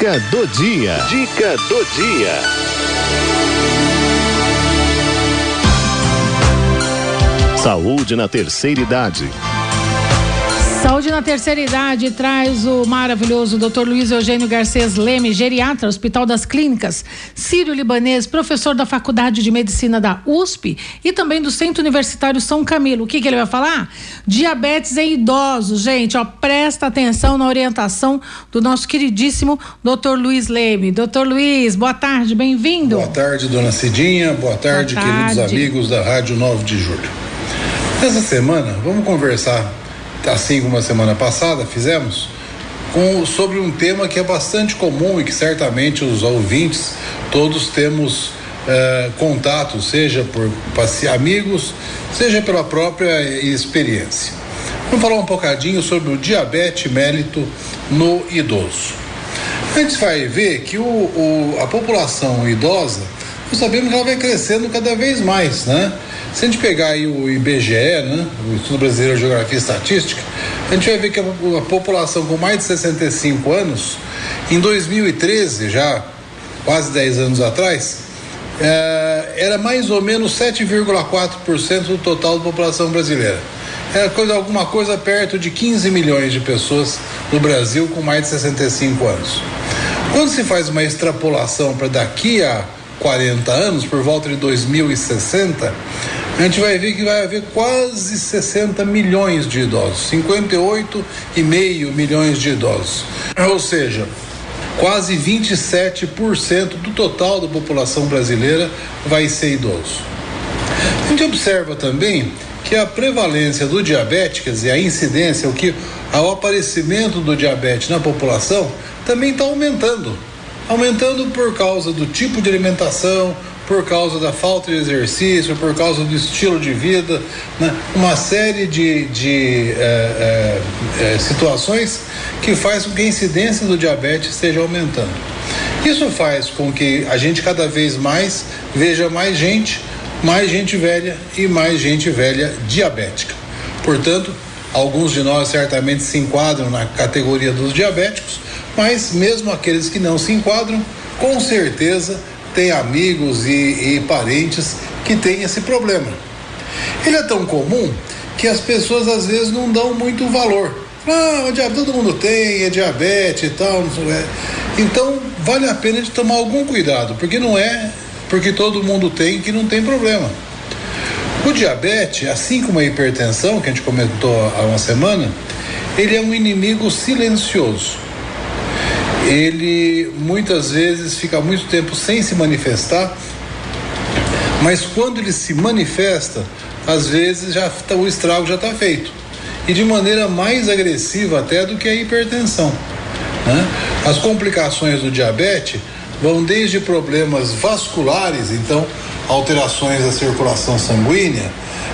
Dica do dia. Dica do dia. Saúde na terceira idade. Saúde na terceira idade traz o maravilhoso Dr. Luiz Eugênio Garcês Leme, geriatra, Hospital das Clínicas, Sírio Libanês, professor da Faculdade de Medicina da USP e também do Centro Universitário São Camilo. O que, que ele vai falar? Diabetes em idosos, gente, ó, presta atenção na orientação do nosso queridíssimo Dr. Luiz Leme. Dr. Luiz, boa tarde, bem-vindo. Boa tarde, dona Cidinha, boa tarde, boa tarde, queridos amigos da Rádio 9 de Julho. Nessa semana, vamos conversar assim como a semana passada fizemos, com, sobre um tema que é bastante comum e que certamente os ouvintes todos temos eh, contato, seja por amigos, seja pela própria experiência. Vamos falar um bocadinho sobre o diabetes mélito no idoso. A gente vai ver que o, o, a população idosa, nós sabemos que ela vai crescendo cada vez mais, né? Se a gente pegar aí o IBGE, né, o Instituto Brasileiro de Geografia e Estatística, a gente vai ver que a, a população com mais de 65 anos, em 2013, já quase 10 anos atrás, é, era mais ou menos 7,4% do total da população brasileira. Era coisa, alguma coisa perto de 15 milhões de pessoas no Brasil com mais de 65 anos. Quando se faz uma extrapolação para daqui a 40 anos, por volta de 2060, a gente vai ver que vai haver quase 60 milhões de idosos, 58,5 milhões de idosos. Ou seja, quase 27% do total da população brasileira vai ser idoso. A gente observa também que a prevalência do diabetes, quer dizer, a incidência, o que ao aparecimento do diabetes na população também está aumentando. Aumentando por causa do tipo de alimentação, por causa da falta de exercício, por causa do estilo de vida, né? uma série de, de é, é, situações que faz com que a incidência do diabetes esteja aumentando. Isso faz com que a gente cada vez mais veja mais gente, mais gente velha e mais gente velha diabética. Portanto, alguns de nós certamente se enquadram na categoria dos diabéticos, mas mesmo aqueles que não se enquadram, com certeza tem amigos e, e parentes que têm esse problema. Ele é tão comum que as pessoas às vezes não dão muito valor. Ah, o diabetes todo mundo tem, é diabetes e tal, não sei, é. Então vale a pena de tomar algum cuidado, porque não é porque todo mundo tem que não tem problema. O diabetes, assim como a hipertensão, que a gente comentou há uma semana, ele é um inimigo silencioso ele muitas vezes fica muito tempo sem se manifestar, mas quando ele se manifesta, às vezes já tá, o estrago já está feito e de maneira mais agressiva até do que a hipertensão. Né? As complicações do diabetes vão desde problemas vasculares, então alterações da circulação sanguínea,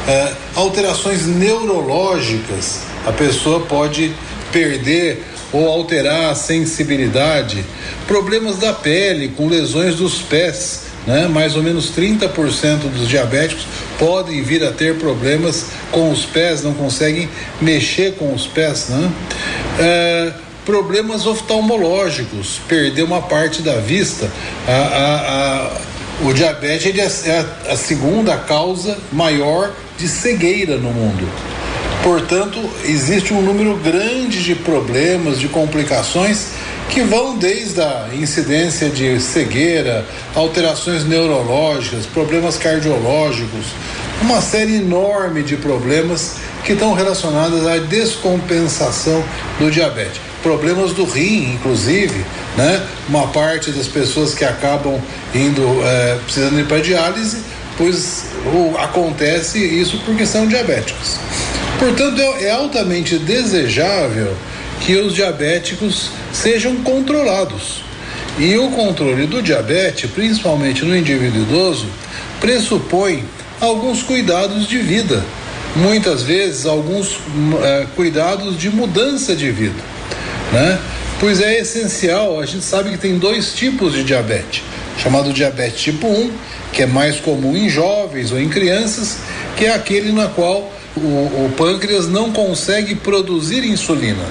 eh, alterações neurológicas, a pessoa pode perder ou alterar a sensibilidade, problemas da pele com lesões dos pés, né? Mais ou menos 30% dos diabéticos podem vir a ter problemas com os pés, não conseguem mexer com os pés, né? É, problemas oftalmológicos, perder uma parte da vista. A, a, a, o diabetes é, é a segunda causa maior de cegueira no mundo. Portanto, existe um número grande de problemas, de complicações que vão desde a incidência de cegueira, alterações neurológicas, problemas cardiológicos, uma série enorme de problemas que estão relacionados à descompensação do diabetes. Problemas do rim, inclusive, né? Uma parte das pessoas que acabam indo, é, precisando ir para diálise, pois ou, acontece isso porque são diabéticos. Portanto, é, é altamente desejável que os diabéticos sejam controlados. E o controle do diabetes, principalmente no indivíduo idoso, pressupõe alguns cuidados de vida, muitas vezes alguns é, cuidados de mudança de vida, né? Pois é essencial, a gente sabe que tem dois tipos de diabetes, chamado diabetes tipo 1, que é mais comum em jovens ou em crianças, que é aquele na qual o, o pâncreas não consegue produzir insulina.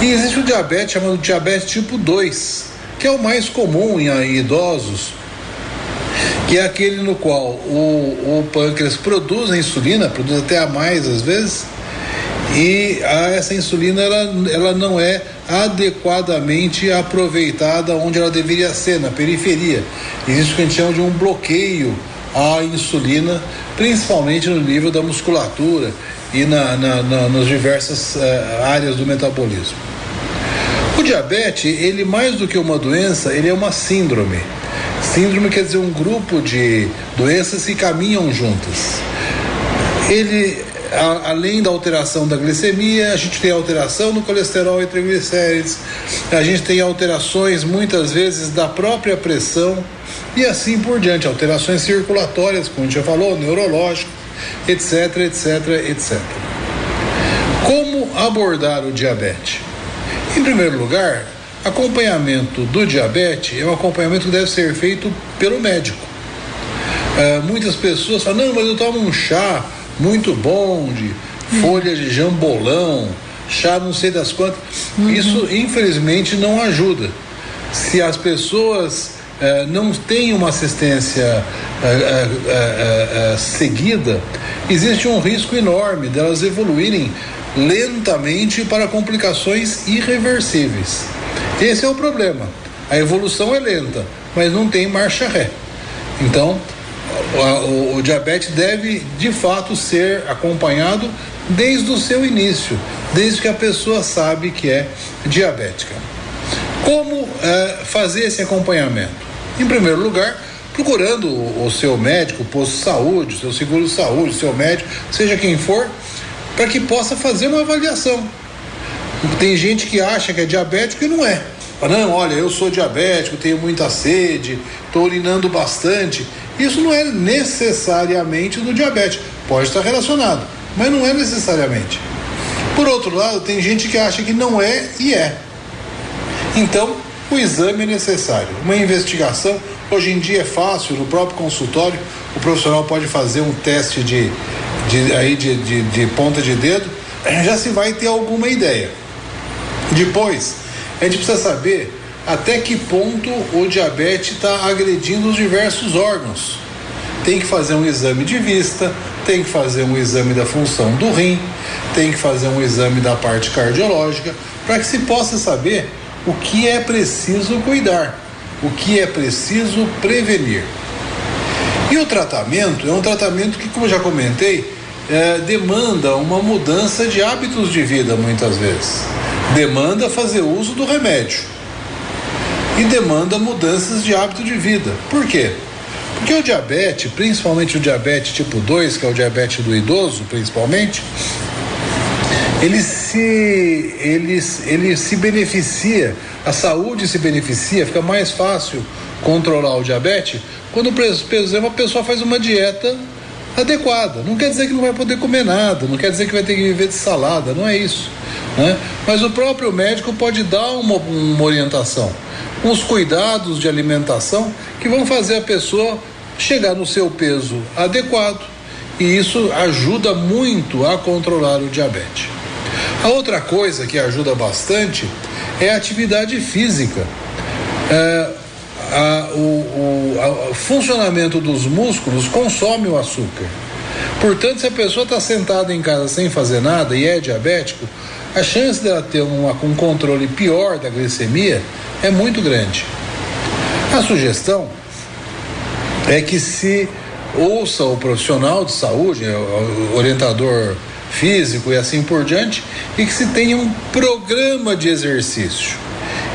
E existe o diabetes chamado diabetes tipo 2, que é o mais comum em, idosos, que é aquele no qual o, o pâncreas produz a insulina, produz até a mais às vezes, e a, essa insulina ela, ela não é adequadamente aproveitada onde ela deveria ser, na periferia. Existe o que a gente chama de um bloqueio à insulina, principalmente no nível da musculatura e na, na, na nas diversas uh, áreas do metabolismo. O diabetes, ele mais do que uma doença, ele é uma síndrome. Síndrome quer dizer um grupo de doenças que caminham juntas. Ele a, além da alteração da glicemia, a gente tem alteração no colesterol e triglicérides, a gente tem alterações muitas vezes da própria pressão e assim por diante, alterações circulatórias, como a gente já falou, neurológico, etc, etc, etc. Como abordar o diabetes? Em primeiro lugar, acompanhamento do diabetes é um acompanhamento que deve ser feito pelo médico. Uh, muitas pessoas falam, não, mas eu tomo um chá, muito bom, de folha de jambolão, chá não sei das quantas. Uhum. Isso, infelizmente, não ajuda. Se as pessoas eh, não têm uma assistência eh, eh, seguida, existe um risco enorme delas evoluírem lentamente para complicações irreversíveis. Esse é o problema. A evolução é lenta, mas não tem marcha ré. Então, o, o, diabetes deve de fato ser acompanhado desde o seu início, desde que a pessoa sabe que é diabética. Como é, fazer esse acompanhamento? Em primeiro lugar, procurando o, o seu médico, o posto de saúde, o seu seguro de saúde, o seu médico, seja quem for, para que possa fazer uma avaliação. Tem gente que acha que é diabético e não é. Não, olha, eu sou diabético, tenho muita sede, estou urinando bastante. Isso não é necessariamente do diabetes. Pode estar relacionado, mas não é necessariamente. Por outro lado, tem gente que acha que não é e é. Então, o exame é necessário. Uma investigação, hoje em dia é fácil, no próprio consultório, o profissional pode fazer um teste de, de, aí de, de, de ponta de dedo, já se vai ter alguma ideia. Depois, a gente precisa saber até que ponto o diabetes está agredindo os diversos órgãos. Tem que fazer um exame de vista, tem que fazer um exame da função do rim, tem que fazer um exame da parte cardiológica, para que se possa saber o que é preciso cuidar, o que é preciso prevenir. E o tratamento é um tratamento que, como já comentei, é, demanda uma mudança de hábitos de vida muitas vezes. Demanda fazer uso do remédio e demanda mudanças de hábito de vida. Por quê? Porque o diabetes, principalmente o diabetes tipo 2, que é o diabetes do idoso, principalmente, ele se, ele, ele se beneficia, a saúde se beneficia, fica mais fácil controlar o diabetes quando, por exemplo, a pessoa faz uma dieta adequada. Não quer dizer que não vai poder comer nada, não quer dizer que vai ter que viver de salada, não é isso. Né? Mas o próprio médico pode dar uma, uma orientação os cuidados de alimentação que vão fazer a pessoa chegar no seu peso adequado e isso ajuda muito a controlar o diabetes. A outra coisa que ajuda bastante é a atividade física. É, a, o, o, a, o funcionamento dos músculos consome o açúcar. Portanto, se a pessoa está sentada em casa sem fazer nada e é diabético, a chance dela ter uma, um controle pior da glicemia é muito grande. A sugestão é que se ouça o profissional de saúde, o orientador físico e assim por diante, e que se tenha um programa de exercício.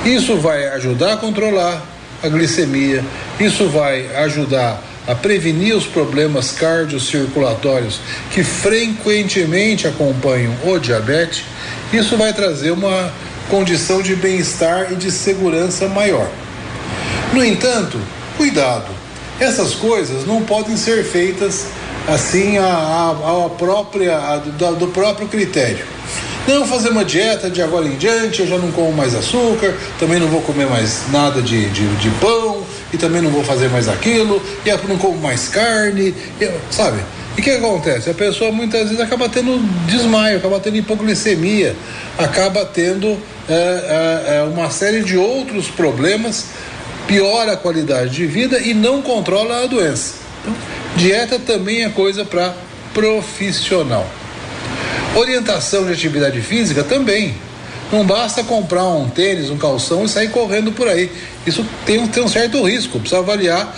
Isso vai ajudar a controlar a glicemia, isso vai ajudar a prevenir os problemas cardiocirculatórios que frequentemente acompanham o diabetes isso vai trazer uma condição de bem-estar e de segurança maior. No entanto, cuidado, essas coisas não podem ser feitas assim a, a, a própria, a, do, do próprio critério. Não fazer uma dieta de agora em diante, eu já não como mais açúcar, também não vou comer mais nada de, de, de pão, e também não vou fazer mais aquilo, e eu não como mais carne, sabe? E o que acontece? A pessoa muitas vezes acaba tendo desmaio, acaba tendo hipoglicemia, acaba tendo é, é, é, uma série de outros problemas, piora a qualidade de vida e não controla a doença. Então, dieta também é coisa para profissional. Orientação de atividade física também. Não basta comprar um tênis, um calção e sair correndo por aí. Isso tem, tem um certo risco. Precisa avaliar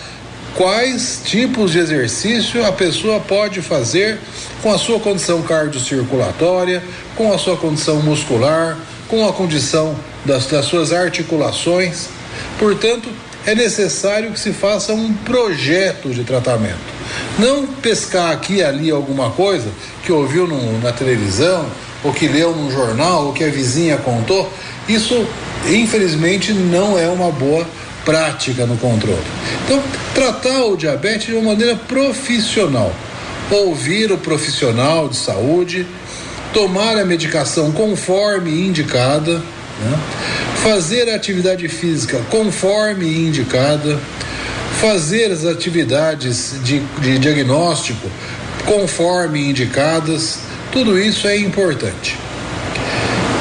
quais tipos de exercício a pessoa pode fazer com a sua condição cardiocirculatória, com a sua condição muscular, com a condição das, das suas articulações. Portanto, é necessário que se faça um projeto de tratamento. Não pescar aqui e ali alguma coisa que ouviu no, na televisão, ou que leu num jornal, ou que a vizinha contou. Isso, infelizmente, não é uma boa prática no controle. Então, tratar o diabetes de uma maneira profissional. Ouvir o profissional de saúde, tomar a medicação conforme indicada, né? fazer a atividade física conforme indicada fazer as atividades de, de diagnóstico conforme indicadas, tudo isso é importante.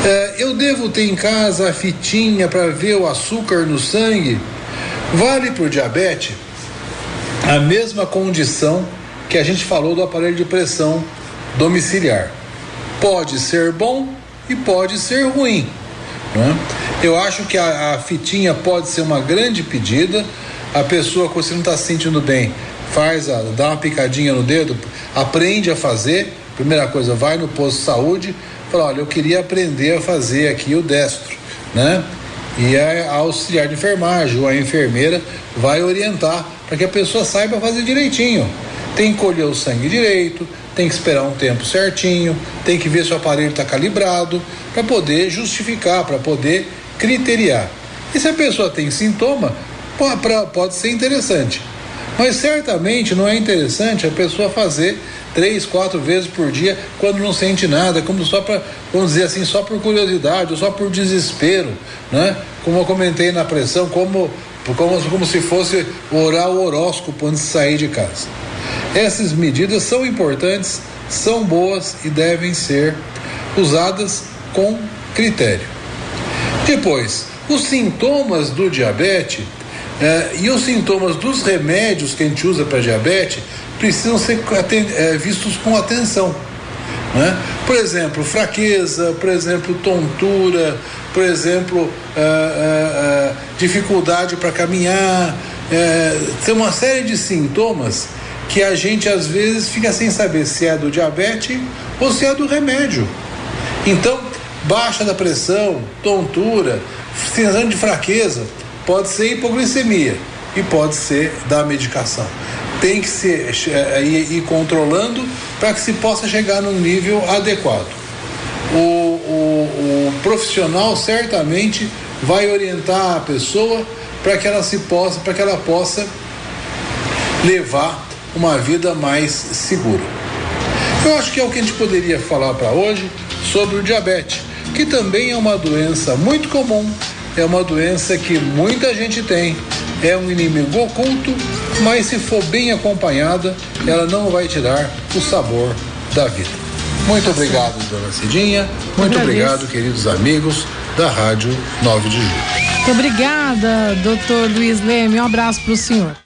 É, eu devo ter em casa a fitinha para ver o açúcar no sangue? Vale para o diabetes a mesma condição que a gente falou do aparelho de pressão domiciliar. Pode ser bom e pode ser ruim. Né? Eu acho que a, a fitinha pode ser uma grande pedida a pessoa, quando você não está se sentindo bem, faz, a, dá uma picadinha no dedo, aprende a fazer. Primeira coisa, vai no posto de saúde, fala, olha, eu queria aprender a fazer aqui o destro, né? E a, auxiliar de enfermagem ou a enfermeira vai orientar para que a pessoa saiba fazer direitinho. Tem que colher o sangue direito, tem que esperar um tempo certinho, tem que ver se o aparelho está calibrado, para poder justificar, para poder criteriar. E se a pessoa tem sintoma, pode ser interessante. Mas certamente não é interessante a pessoa fazer três, quatro vezes por dia quando não sente nada, como só para, vamos dizer assim, só por curiosidade ou só por desespero, né? Como eu comentei na pressão, como, como, como se fosse orar o horóscopo antes de sair de casa. Essas medidas são importantes, são boas e devem ser usadas com critério. Depois, os sintomas do diabetes é, e os sintomas dos remédios que a gente usa para diabetes precisam ser é, vistos com atenção. Né? Por exemplo, fraqueza, por exemplo, tontura, por exemplo, é, é, é dificuldade para caminhar. É, tem uma série de sintomas que a gente às vezes fica sem saber se é do diabetes ou se é do remédio. Então, baixa da pressão, tontura, sensação de fraqueza Pode ser hipoglicemia e pode ser da medicação. Tem que ser é, ir, ir controlando para que se possa chegar num nível adequado. O, o, o profissional certamente vai orientar a pessoa para que ela se possa, para que ela possa levar uma vida mais segura. Eu acho que é o que a gente poderia falar para hoje sobre o diabetes, que também é uma doença muito comum é uma doença que muita gente tem. É um inimigo oculto, mas se for bem acompanhada, ela não vai tirar o sabor da vida. Muito obrigado, dona Cidinha. Muito obrigado, queridos amigos da Rádio 9 de Julho. Muito obrigada, doutor Luiz Leme. Um abraço para o senhor.